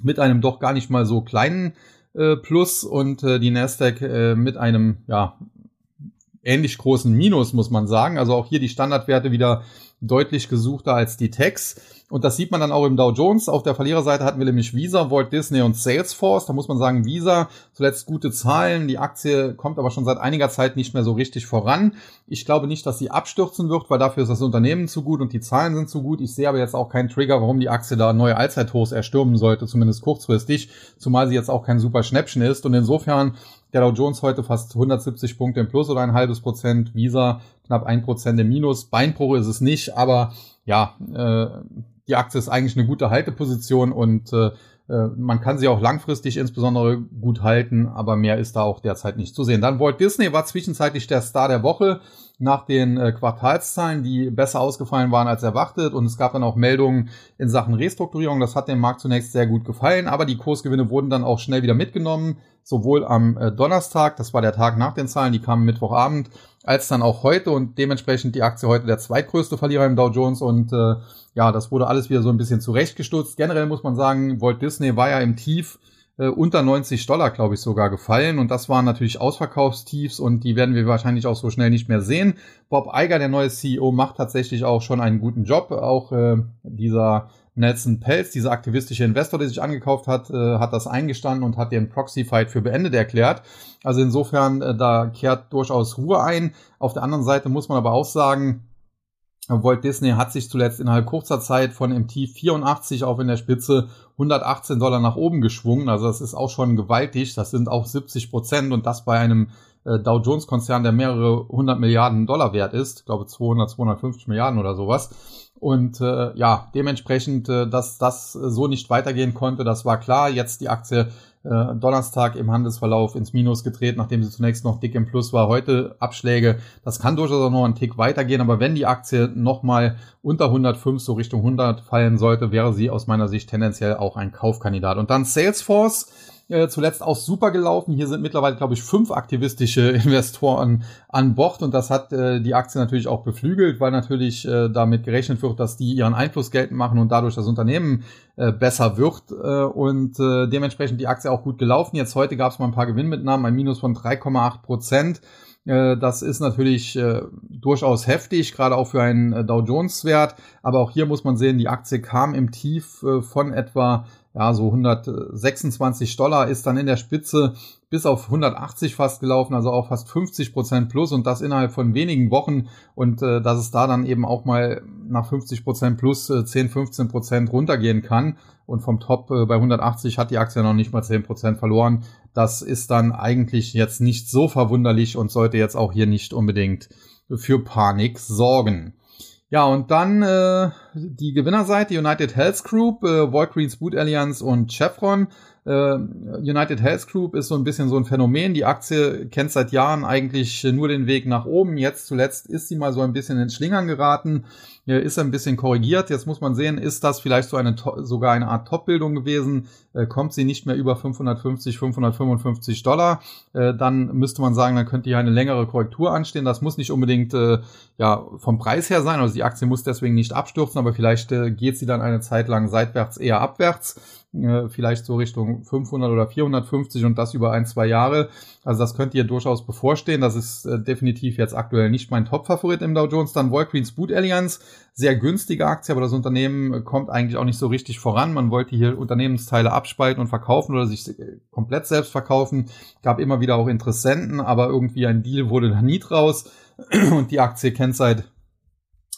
mit einem doch gar nicht mal so kleinen äh, Plus und äh, die Nasdaq äh, mit einem ja ähnlich großen Minus, muss man sagen. Also auch hier die Standardwerte wieder deutlich gesuchter als die Techs. Und das sieht man dann auch im Dow Jones. Auf der Verliererseite hatten wir nämlich Visa, Walt Disney und Salesforce. Da muss man sagen, Visa zuletzt gute Zahlen. Die Aktie kommt aber schon seit einiger Zeit nicht mehr so richtig voran. Ich glaube nicht, dass sie abstürzen wird, weil dafür ist das Unternehmen zu gut und die Zahlen sind zu gut. Ich sehe aber jetzt auch keinen Trigger, warum die Aktie da neue Allzeithochs erstürmen sollte, zumindest kurzfristig, zumal sie jetzt auch kein super Schnäppchen ist. Und insofern der Dow Jones heute fast 170 Punkte im Plus oder ein halbes Prozent. Visa knapp ein Prozent im Minus. Beinbruch ist es nicht, aber ja, äh, die Aktie ist eigentlich eine gute Halteposition und äh, äh, man kann sie auch langfristig insbesondere gut halten, aber mehr ist da auch derzeit nicht zu sehen. Dann Walt Disney war zwischenzeitlich der Star der Woche nach den äh, Quartalszahlen, die besser ausgefallen waren als erwartet. Und es gab dann auch Meldungen in Sachen Restrukturierung. Das hat dem Markt zunächst sehr gut gefallen, aber die Kursgewinne wurden dann auch schnell wieder mitgenommen. Sowohl am äh, Donnerstag, das war der Tag nach den Zahlen, die kamen Mittwochabend, als dann auch heute und dementsprechend die Aktie heute der zweitgrößte Verlierer im Dow Jones und äh, ja, das wurde alles wieder so ein bisschen zurechtgestutzt. Generell muss man sagen, Walt Disney war ja im Tief äh, unter 90 Dollar, glaube ich, sogar gefallen und das waren natürlich Ausverkaufstiefs und die werden wir wahrscheinlich auch so schnell nicht mehr sehen. Bob Iger, der neue CEO, macht tatsächlich auch schon einen guten Job. Auch äh, dieser Nelson Pelz, dieser aktivistische Investor, der sich angekauft hat, äh, hat das eingestanden und hat den Proxy-Fight für beendet erklärt. Also insofern, äh, da kehrt durchaus Ruhe ein. Auf der anderen Seite muss man aber auch sagen, Walt Disney hat sich zuletzt innerhalb kurzer Zeit von Tief 84 auf in der Spitze 118 Dollar nach oben geschwungen. Also das ist auch schon gewaltig. Das sind auch 70 Prozent und das bei einem äh, Dow Jones Konzern, der mehrere hundert Milliarden Dollar wert ist. Ich glaube 200, 250 Milliarden oder sowas. Und äh, ja, dementsprechend, äh, dass das so nicht weitergehen konnte, das war klar. Jetzt die Aktie äh, Donnerstag im Handelsverlauf ins Minus gedreht, nachdem sie zunächst noch dick im Plus war. Heute Abschläge. Das kann durchaus auch noch einen Tick weitergehen, aber wenn die Aktie nochmal unter 105 so Richtung 100 fallen sollte, wäre sie aus meiner Sicht tendenziell auch ein Kaufkandidat. Und dann Salesforce äh, zuletzt auch super gelaufen. Hier sind mittlerweile, glaube ich, fünf aktivistische Investoren an Bord und das hat äh, die Aktie natürlich auch beflügelt, weil natürlich äh, damit gerechnet wird, dass die ihren Einfluss geltend machen und dadurch das Unternehmen äh, besser wird äh, und äh, dementsprechend die Aktie auch gut gelaufen. Jetzt heute gab es mal ein paar Gewinnmitnahmen, ein Minus von 3,8 Prozent. Äh, das ist natürlich äh, durchaus heftig, gerade auch für einen äh, Dow Jones Wert. Aber auch hier muss man sehen, die Aktie kam im Tief von etwa ja, so 126 Dollar ist dann in der Spitze bis auf 180 fast gelaufen, also auch fast 50 Prozent plus und das innerhalb von wenigen Wochen und äh, dass es da dann eben auch mal nach 50 Prozent plus äh, 10, 15 Prozent runtergehen kann und vom Top äh, bei 180 hat die Aktie noch nicht mal 10 Prozent verloren. Das ist dann eigentlich jetzt nicht so verwunderlich und sollte jetzt auch hier nicht unbedingt für Panik sorgen. Ja, und dann äh, die Gewinnerseite United Health Group, äh, Walgreens Boot Alliance und Chevron. Äh, United Health Group ist so ein bisschen so ein Phänomen. Die Aktie kennt seit Jahren eigentlich nur den Weg nach oben. Jetzt zuletzt ist sie mal so ein bisschen ins Schlingern geraten ist ein bisschen korrigiert. Jetzt muss man sehen, ist das vielleicht so eine sogar eine Art Top-Bildung gewesen? Äh, kommt sie nicht mehr über 550, 555 Dollar? Äh, dann müsste man sagen, dann könnte hier eine längere Korrektur anstehen. Das muss nicht unbedingt äh, ja vom Preis her sein. Also die Aktie muss deswegen nicht abstürzen, aber vielleicht äh, geht sie dann eine Zeit lang seitwärts eher abwärts äh, vielleicht so Richtung 500 oder 450 und das über ein, zwei Jahre. Also das könnte hier durchaus bevorstehen. Das ist äh, definitiv jetzt aktuell nicht mein Top-Favorit im Dow Jones. Dann Walgreens Boot Alliance, sehr günstige Aktie, aber das Unternehmen kommt eigentlich auch nicht so richtig voran. Man wollte hier Unternehmensteile abspalten und verkaufen oder sich äh, komplett selbst verkaufen. Gab immer wieder auch Interessenten, aber irgendwie ein Deal wurde da nie draus. Und die Aktie kennt seit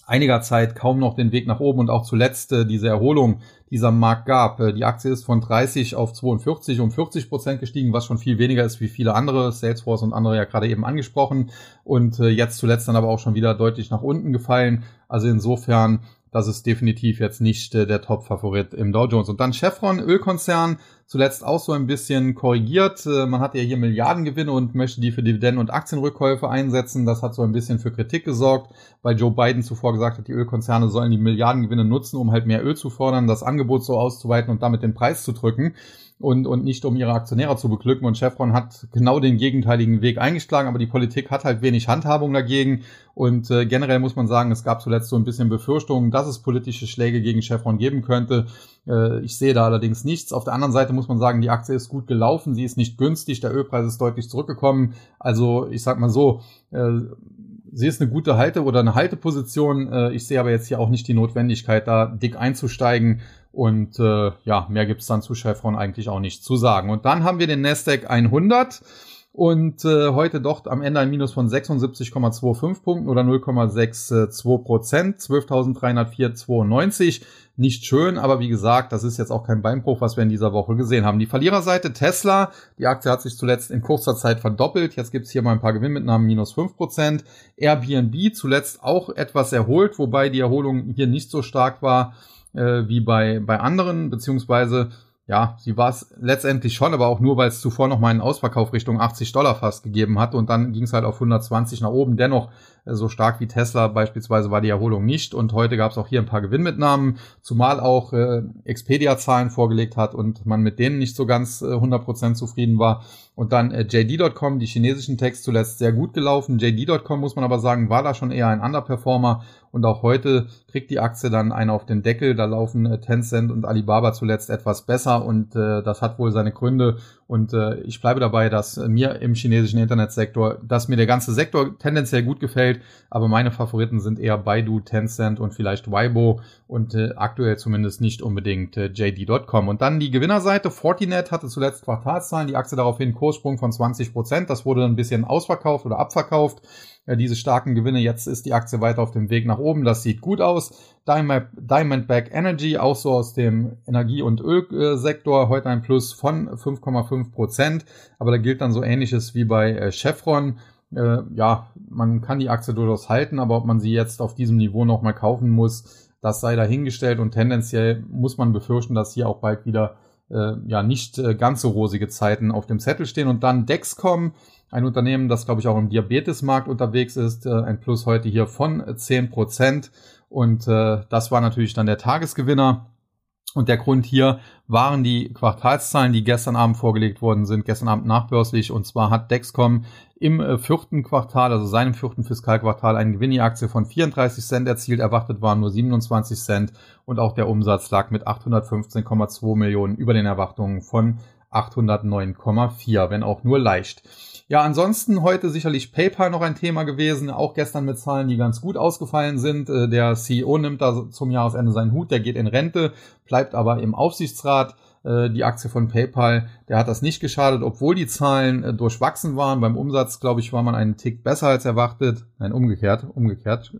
einiger Zeit kaum noch den Weg nach oben und auch zuletzt äh, diese Erholung dieser Markt gab. Äh, die Aktie ist von 30 auf 42 um 40 Prozent gestiegen, was schon viel weniger ist wie viele andere, Salesforce und andere ja gerade eben angesprochen und äh, jetzt zuletzt dann aber auch schon wieder deutlich nach unten gefallen. Also insofern das ist definitiv jetzt nicht äh, der Top-Favorit im Dow Jones. Und dann Chevron, Ölkonzern, zuletzt auch so ein bisschen korrigiert. Äh, man hat ja hier Milliardengewinne und möchte die für Dividenden- und Aktienrückkäufe einsetzen. Das hat so ein bisschen für Kritik gesorgt, weil Joe Biden zuvor gesagt hat, die Ölkonzerne sollen die Milliardengewinne nutzen, um halt mehr Öl zu fordern, das Angebot so auszuweiten und damit den Preis zu drücken und, und nicht um ihre Aktionäre zu beglücken. Und Chevron hat genau den gegenteiligen Weg eingeschlagen, aber die Politik hat halt wenig Handhabung dagegen. Und äh, generell muss man sagen, es gab zuletzt so ein bisschen Befürchtungen, dass es politische Schläge gegen Chevron geben könnte. Äh, ich sehe da allerdings nichts. Auf der anderen Seite muss man sagen, die Aktie ist gut gelaufen, sie ist nicht günstig, der Ölpreis ist deutlich zurückgekommen. Also ich sag mal so, äh, sie ist eine gute Halte oder eine Halteposition. Äh, ich sehe aber jetzt hier auch nicht die Notwendigkeit, da dick einzusteigen. Und ja, mehr gibt's dann zu Chevron eigentlich auch nicht zu sagen. Und dann haben wir den Nasdaq 100 und äh, heute doch am Ende ein Minus von 76,25 Punkten oder 0,62 Prozent, 12.304,92. Nicht schön, aber wie gesagt, das ist jetzt auch kein Beinbruch, was wir in dieser Woche gesehen haben. Die Verliererseite Tesla, die Aktie hat sich zuletzt in kurzer Zeit verdoppelt. Jetzt gibt's hier mal ein paar Gewinnmitnahmen, minus 5 Prozent. Airbnb zuletzt auch etwas erholt, wobei die Erholung hier nicht so stark war äh, wie bei, bei anderen, beziehungsweise ja, sie war es letztendlich schon, aber auch nur, weil es zuvor noch mal einen Ausverkauf Richtung 80 Dollar fast gegeben hat und dann ging es halt auf 120 nach oben. Dennoch so stark wie Tesla beispielsweise war die Erholung nicht und heute gab es auch hier ein paar Gewinnmitnahmen, zumal auch äh, Expedia-Zahlen vorgelegt hat und man mit denen nicht so ganz äh, 100% zufrieden war. Und dann äh, JD.com, die chinesischen Text zuletzt sehr gut gelaufen. JD.com muss man aber sagen, war da schon eher ein Underperformer und auch heute kriegt die Aktie dann einen auf den Deckel. Da laufen äh, Tencent und Alibaba zuletzt etwas besser und äh, das hat wohl seine Gründe. Und äh, ich bleibe dabei, dass äh, mir im chinesischen Internetsektor, dass mir der ganze Sektor tendenziell gut gefällt, aber meine Favoriten sind eher Baidu, Tencent und vielleicht Weibo und äh, aktuell zumindest nicht unbedingt äh, JD.com. Und dann die Gewinnerseite. Fortinet hatte zuletzt Quartalszahlen, die Aktie daraufhin Kurssprung von 20 Prozent. Das wurde ein bisschen ausverkauft oder abverkauft diese starken Gewinne. Jetzt ist die Aktie weiter auf dem Weg nach oben. Das sieht gut aus. Diamondback Energy, auch so aus dem Energie- und Ölsektor, heute ein Plus von 5,5 Prozent. Aber da gilt dann so ähnliches wie bei äh, Chevron. Äh, ja, man kann die Aktie durchaus halten, aber ob man sie jetzt auf diesem Niveau nochmal kaufen muss, das sei dahingestellt und tendenziell muss man befürchten, dass hier auch bald wieder äh, ja nicht äh, ganz so rosige Zeiten auf dem Zettel stehen. Und dann Dexcom, ein Unternehmen, das, glaube ich, auch im Diabetesmarkt unterwegs ist. Äh, ein Plus heute hier von 10 Prozent. Und äh, das war natürlich dann der Tagesgewinner. Und der Grund hier waren die Quartalszahlen, die gestern Abend vorgelegt worden sind, gestern Abend nachbörslich. Und zwar hat Dexcom im äh, vierten Quartal, also seinem vierten Fiskalquartal, einen Gewinn die Aktie von 34 Cent erzielt. Erwartet waren nur 27 Cent. Und auch der Umsatz lag mit 815,2 Millionen über den Erwartungen von 809,4, wenn auch nur leicht. Ja, ansonsten heute sicherlich PayPal noch ein Thema gewesen, auch gestern mit Zahlen, die ganz gut ausgefallen sind. Äh, der CEO nimmt da zum Jahresende seinen Hut, der geht in Rente, bleibt aber im Aufsichtsrat. Äh, die Aktie von PayPal, der hat das nicht geschadet, obwohl die Zahlen äh, durchwachsen waren. Beim Umsatz, glaube ich, war man einen Tick besser als erwartet. Nein, umgekehrt, umgekehrt.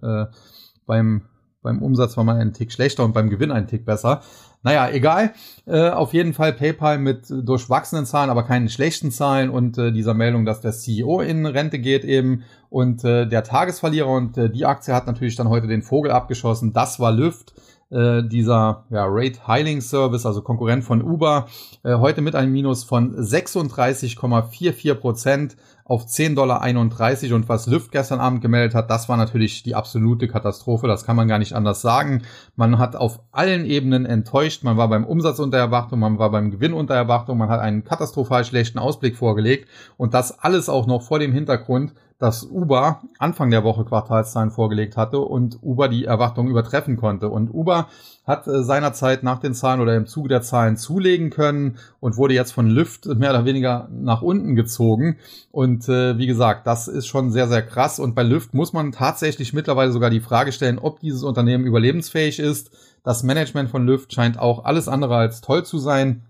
Beim beim Umsatz war man einen Tick schlechter und beim Gewinn einen Tick besser. Naja, egal. Äh, auf jeden Fall PayPal mit durchwachsenen Zahlen, aber keinen schlechten Zahlen und äh, dieser Meldung, dass der CEO in Rente geht eben und äh, der Tagesverlierer und äh, die Aktie hat natürlich dann heute den Vogel abgeschossen. Das war Lyft. Äh, dieser ja, Rate Hiling Service, also Konkurrent von Uber, äh, heute mit einem Minus von 36,44 Prozent auf 10,31 Dollar. Und was Lyft gestern Abend gemeldet hat, das war natürlich die absolute Katastrophe. Das kann man gar nicht anders sagen. Man hat auf allen Ebenen enttäuscht. Man war beim Umsatz unter Erwartung, man war beim Gewinn unter Erwartung, man hat einen katastrophal schlechten Ausblick vorgelegt. Und das alles auch noch vor dem Hintergrund, dass Uber Anfang der Woche Quartalszahlen vorgelegt hatte und Uber die Erwartungen übertreffen konnte. Und Uber hat äh, seinerzeit nach den Zahlen oder im Zuge der Zahlen zulegen können und wurde jetzt von Lyft mehr oder weniger nach unten gezogen. Und äh, wie gesagt, das ist schon sehr, sehr krass. Und bei Lyft muss man tatsächlich mittlerweile sogar die Frage stellen, ob dieses Unternehmen überlebensfähig ist. Das Management von Lyft scheint auch alles andere als toll zu sein.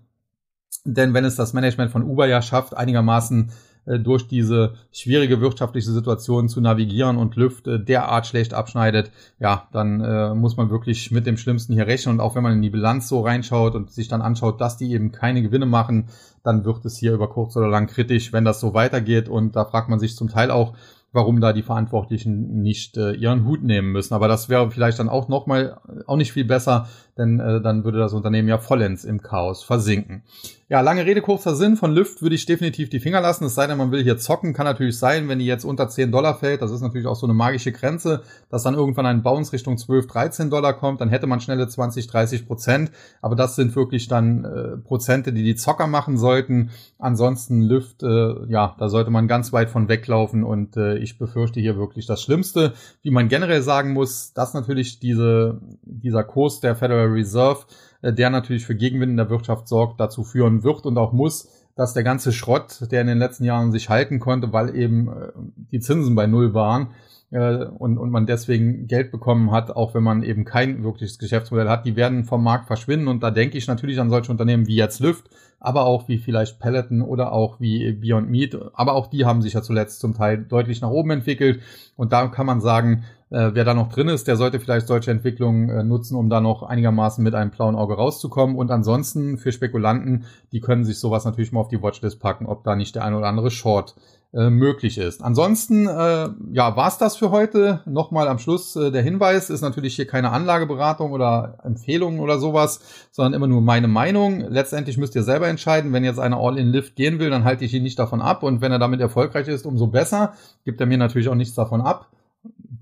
Denn wenn es das Management von Uber ja schafft, einigermaßen durch diese schwierige wirtschaftliche Situation zu navigieren und Lüft äh, derart schlecht abschneidet, ja, dann äh, muss man wirklich mit dem Schlimmsten hier rechnen. Und auch wenn man in die Bilanz so reinschaut und sich dann anschaut, dass die eben keine Gewinne machen, dann wird es hier über kurz oder lang kritisch, wenn das so weitergeht. Und da fragt man sich zum Teil auch, warum da die Verantwortlichen nicht äh, ihren Hut nehmen müssen. Aber das wäre vielleicht dann auch nochmal auch nicht viel besser, denn äh, dann würde das Unternehmen ja vollends im Chaos versinken. Ja, lange Rede, kurzer Sinn. Von Lyft würde ich definitiv die Finger lassen. Es sei denn, man will hier zocken. Kann natürlich sein, wenn die jetzt unter 10 Dollar fällt. Das ist natürlich auch so eine magische Grenze, dass dann irgendwann ein Bounce Richtung 12, 13 Dollar kommt. Dann hätte man schnelle 20, 30 Prozent. Aber das sind wirklich dann äh, Prozente, die die Zocker machen sollten. Ansonsten Lyft, äh, ja, da sollte man ganz weit von weglaufen. Und äh, ich befürchte hier wirklich das Schlimmste. Wie man generell sagen muss, dass natürlich diese, dieser Kurs der Federal Reserve, äh, der natürlich für Gegenwind in der Wirtschaft sorgt, dazu führen wird und auch muss, dass der ganze Schrott, der in den letzten Jahren sich halten konnte, weil eben äh, die Zinsen bei Null waren, äh, und, und man deswegen Geld bekommen hat, auch wenn man eben kein wirkliches Geschäftsmodell hat, die werden vom Markt verschwinden. Und da denke ich natürlich an solche Unternehmen wie jetzt Lyft, aber auch wie vielleicht Peloton oder auch wie Beyond Meat. Aber auch die haben sich ja zuletzt zum Teil deutlich nach oben entwickelt. Und da kann man sagen, äh, wer da noch drin ist, der sollte vielleicht solche Entwicklungen äh, nutzen, um da noch einigermaßen mit einem blauen Auge rauszukommen. Und ansonsten für Spekulanten, die können sich sowas natürlich mal auf die Watchlist packen, ob da nicht der ein oder andere Short äh, möglich ist. Ansonsten, äh, ja, war's das für heute. Nochmal am Schluss äh, der Hinweis, ist natürlich hier keine Anlageberatung oder Empfehlung oder sowas, sondern immer nur meine Meinung. Letztendlich müsst ihr selber entscheiden. Wenn jetzt einer All-in-Lift gehen will, dann halte ich ihn nicht davon ab. Und wenn er damit erfolgreich ist, umso besser. Gibt er mir natürlich auch nichts davon ab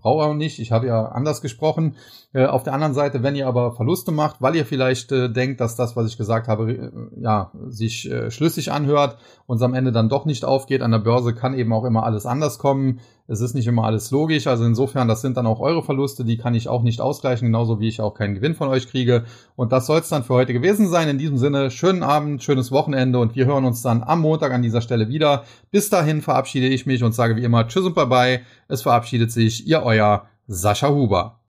brauche auch nicht. Ich habe ja anders gesprochen. Äh, auf der anderen Seite, wenn ihr aber Verluste macht, weil ihr vielleicht äh, denkt, dass das, was ich gesagt habe, äh, ja, sich äh, schlüssig anhört und am Ende dann doch nicht aufgeht. An der Börse kann eben auch immer alles anders kommen. Es ist nicht immer alles logisch. Also insofern, das sind dann auch eure Verluste, die kann ich auch nicht ausgleichen, genauso wie ich auch keinen Gewinn von euch kriege. Und das soll es dann für heute gewesen sein. In diesem Sinne, schönen Abend, schönes Wochenende und wir hören uns dann am Montag an dieser Stelle wieder. Bis dahin verabschiede ich mich und sage wie immer Tschüss und Bye bye. Es verabschiedet sich Ihr euer Sascha Huber.